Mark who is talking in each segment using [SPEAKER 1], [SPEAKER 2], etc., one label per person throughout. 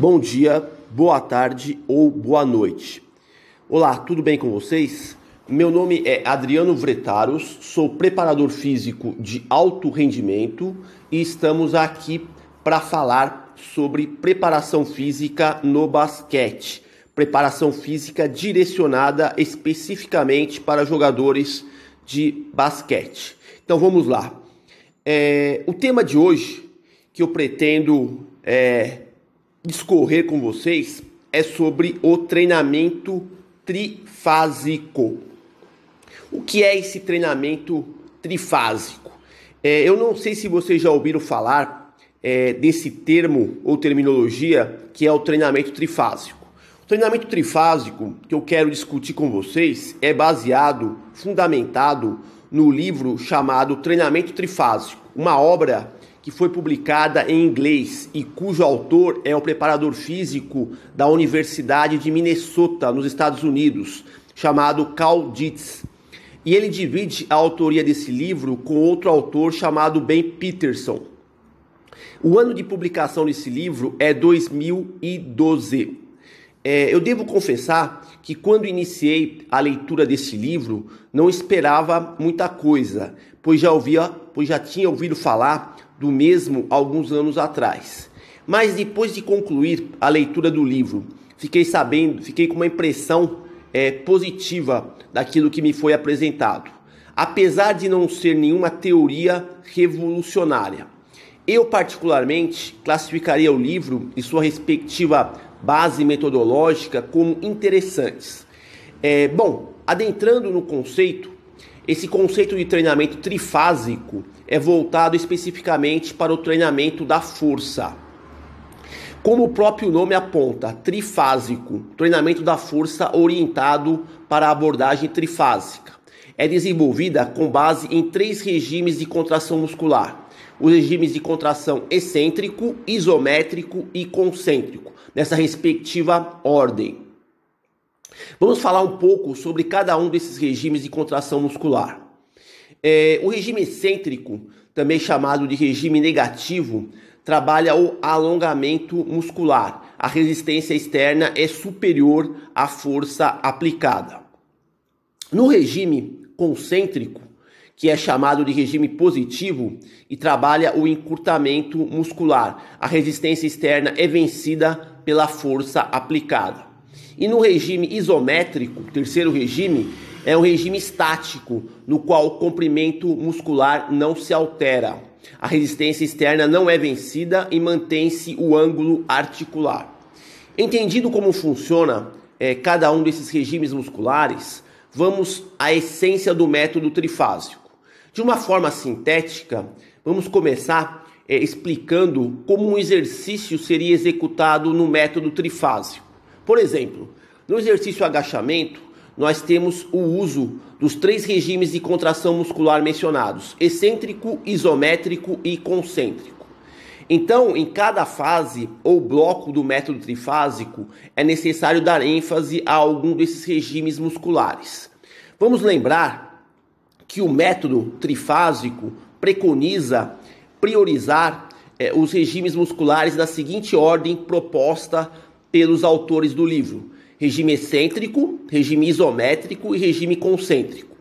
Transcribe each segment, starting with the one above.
[SPEAKER 1] Bom dia, boa tarde ou boa noite. Olá, tudo bem com vocês? Meu nome é Adriano Vretaros, sou preparador físico de alto rendimento e estamos aqui para falar sobre preparação física no basquete. Preparação física direcionada especificamente para jogadores de basquete. Então vamos lá. É, o tema de hoje que eu pretendo é, discorrer com vocês é sobre o treinamento trifásico. O que é esse treinamento trifásico? É, eu não sei se vocês já ouviram falar é, desse termo ou terminologia que é o treinamento trifásico. O treinamento trifásico que eu quero discutir com vocês é baseado, fundamentado no livro chamado Treinamento Trifásico, uma obra que foi publicada em inglês e cujo autor é o preparador físico da Universidade de Minnesota, nos Estados Unidos, chamado Carl Dietz. E ele divide a autoria desse livro com outro autor chamado Ben Peterson. O ano de publicação desse livro é 2012. É, eu devo confessar que quando iniciei a leitura desse livro, não esperava muita coisa, pois já ouvia, pois já tinha ouvido falar do mesmo alguns anos atrás. Mas depois de concluir a leitura do livro, fiquei sabendo, fiquei com uma impressão é, positiva daquilo que me foi apresentado, apesar de não ser nenhuma teoria revolucionária. Eu, particularmente, classificaria o livro e sua respectiva base metodológica como interessantes. É, bom, adentrando no conceito, esse conceito de treinamento trifásico é voltado especificamente para o treinamento da força. Como o próprio nome aponta, trifásico, treinamento da força orientado para a abordagem trifásica. É desenvolvida com base em três regimes de contração muscular: os regimes de contração excêntrico, isométrico e concêntrico, nessa respectiva ordem. Vamos falar um pouco sobre cada um desses regimes de contração muscular. É, o regime excêntrico, também chamado de regime negativo, trabalha o alongamento muscular. A resistência externa é superior à força aplicada. No regime concêntrico, que é chamado de regime positivo e trabalha o encurtamento muscular, a resistência externa é vencida pela força aplicada. E no regime isométrico, terceiro regime, é um regime estático, no qual o comprimento muscular não se altera. A resistência externa não é vencida e mantém-se o ângulo articular. Entendido como funciona é, cada um desses regimes musculares, vamos à essência do método trifásico. De uma forma sintética, vamos começar é, explicando como um exercício seria executado no método trifásico. Por exemplo, no exercício agachamento, nós temos o uso dos três regimes de contração muscular mencionados: excêntrico, isométrico e concêntrico. Então, em cada fase ou bloco do método trifásico, é necessário dar ênfase a algum desses regimes musculares. Vamos lembrar que o método trifásico preconiza priorizar eh, os regimes musculares na seguinte ordem proposta pelos autores do livro: regime excêntrico, regime isométrico e regime concêntrico.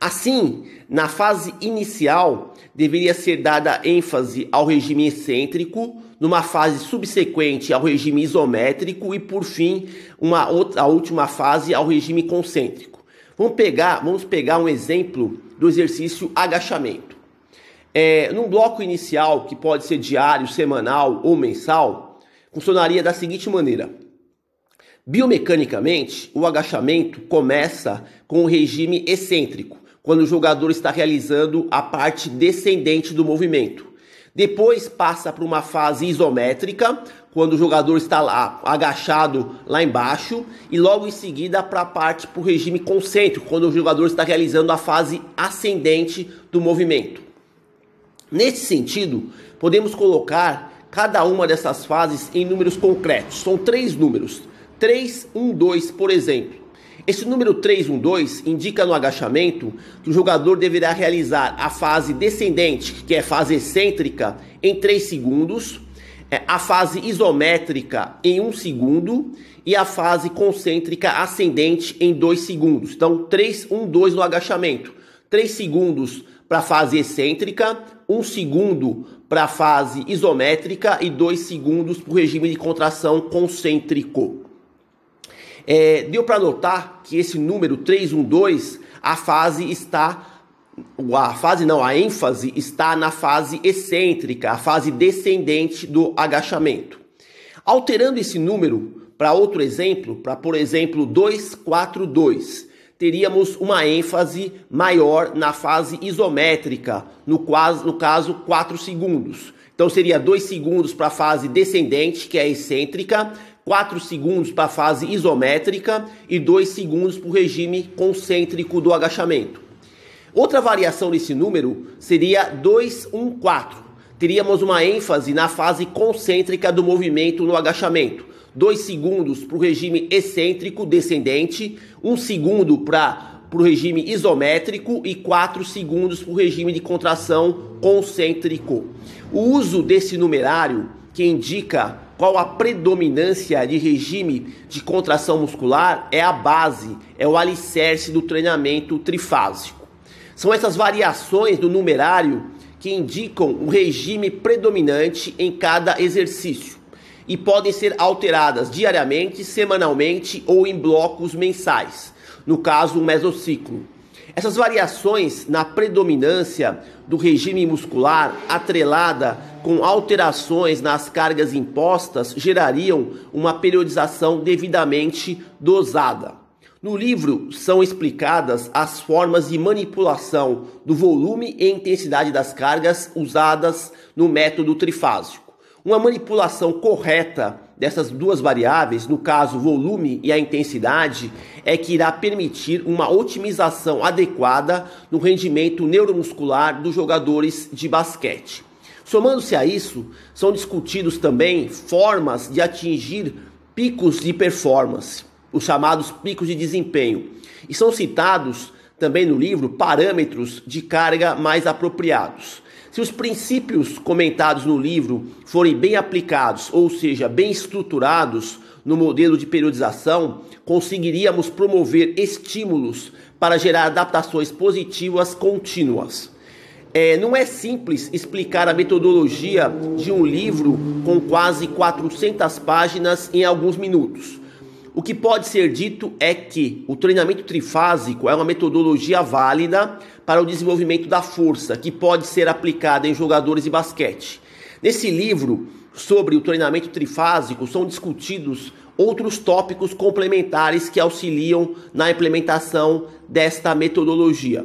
[SPEAKER 1] Assim, na fase inicial, deveria ser dada ênfase ao regime excêntrico, numa fase subsequente ao regime isométrico e, por fim, uma outra, a última fase ao regime concêntrico. Vamos pegar, vamos pegar um exemplo do exercício agachamento. É, num bloco inicial, que pode ser diário, semanal ou mensal, funcionaria da seguinte maneira: biomecanicamente, o agachamento começa com o regime excêntrico, quando o jogador está realizando a parte descendente do movimento. Depois passa para uma fase isométrica, quando o jogador está lá agachado lá embaixo, e logo em seguida para a parte para o regime concêntrico, quando o jogador está realizando a fase ascendente do movimento. Nesse sentido, podemos colocar cada uma dessas fases em números concretos. São três números. 3, 1, 2, por exemplo. Esse número 3, 1, 2 indica no agachamento que o jogador deverá realizar a fase descendente, que é fase excêntrica, em 3 segundos. é, a fase isométrica em um segundo e a fase concêntrica ascendente em dois segundos. Então, 3, 1, 2 no agachamento. 3 segundos para a fase excêntrica, 1 segundo para a fase isométrica e 2 segundos para o regime de contração concêntrico. É, deu para notar que esse número 312, a fase está a fase não, a ênfase está na fase excêntrica, a fase descendente do agachamento. Alterando esse número para outro exemplo, para por exemplo 242, teríamos uma ênfase maior na fase isométrica, no, quase, no caso 4 segundos. Então seria 2 segundos para a fase descendente, que é excêntrica, 4 segundos para a fase isométrica e 2 segundos para o regime concêntrico do agachamento. Outra variação nesse número seria 214. Teríamos uma ênfase na fase concêntrica do movimento no agachamento. 2 segundos para o regime excêntrico descendente, 1 um segundo para o regime isométrico e 4 segundos para o regime de contração concêntrico. O uso desse numerário, que indica qual a predominância de regime de contração muscular, é a base, é o alicerce do treinamento trifásico. São essas variações do numerário que indicam o regime predominante em cada exercício e podem ser alteradas diariamente, semanalmente ou em blocos mensais, no caso, o mesociclo. Essas variações na predominância do regime muscular, atrelada com alterações nas cargas impostas, gerariam uma periodização devidamente dosada. No livro são explicadas as formas de manipulação do volume e intensidade das cargas usadas no método trifásico. Uma manipulação correta dessas duas variáveis, no caso volume e a intensidade, é que irá permitir uma otimização adequada no rendimento neuromuscular dos jogadores de basquete. Somando-se a isso, são discutidos também formas de atingir picos de performance os chamados picos de desempenho. E são citados também no livro parâmetros de carga mais apropriados. Se os princípios comentados no livro forem bem aplicados, ou seja, bem estruturados no modelo de periodização, conseguiríamos promover estímulos para gerar adaptações positivas contínuas. É, não é simples explicar a metodologia de um livro com quase 400 páginas em alguns minutos. O que pode ser dito é que o treinamento trifásico é uma metodologia válida para o desenvolvimento da força, que pode ser aplicada em jogadores de basquete. Nesse livro sobre o treinamento trifásico são discutidos outros tópicos complementares que auxiliam na implementação desta metodologia.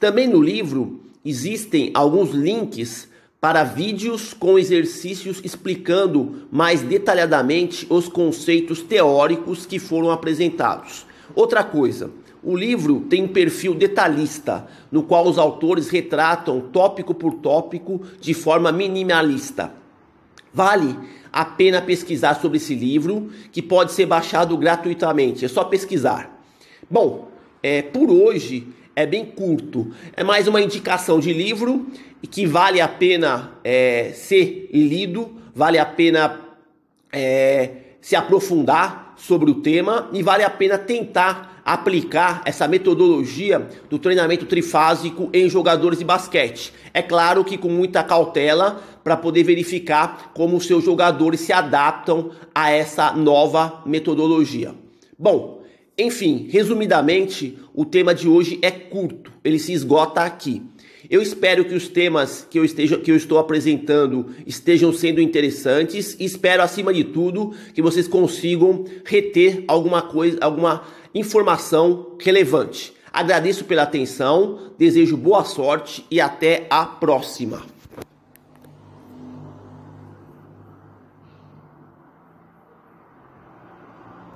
[SPEAKER 1] Também no livro existem alguns links para vídeos com exercícios explicando mais detalhadamente os conceitos teóricos que foram apresentados. Outra coisa, o livro tem um perfil detalhista, no qual os autores retratam tópico por tópico de forma minimalista. Vale a pena pesquisar sobre esse livro, que pode ser baixado gratuitamente, é só pesquisar. Bom, é, por hoje é bem curto. É mais uma indicação de livro que vale a pena é, ser lido, vale a pena é, se aprofundar sobre o tema e vale a pena tentar aplicar essa metodologia do treinamento trifásico em jogadores de basquete. É claro que com muita cautela para poder verificar como os seus jogadores se adaptam a essa nova metodologia. Bom, enfim, resumidamente, o tema de hoje é curto, ele se esgota aqui. Eu espero que os temas que eu, esteja, que eu estou apresentando estejam sendo interessantes e espero, acima de tudo, que vocês consigam reter alguma coisa, alguma informação relevante. Agradeço pela atenção, desejo boa sorte e até a próxima.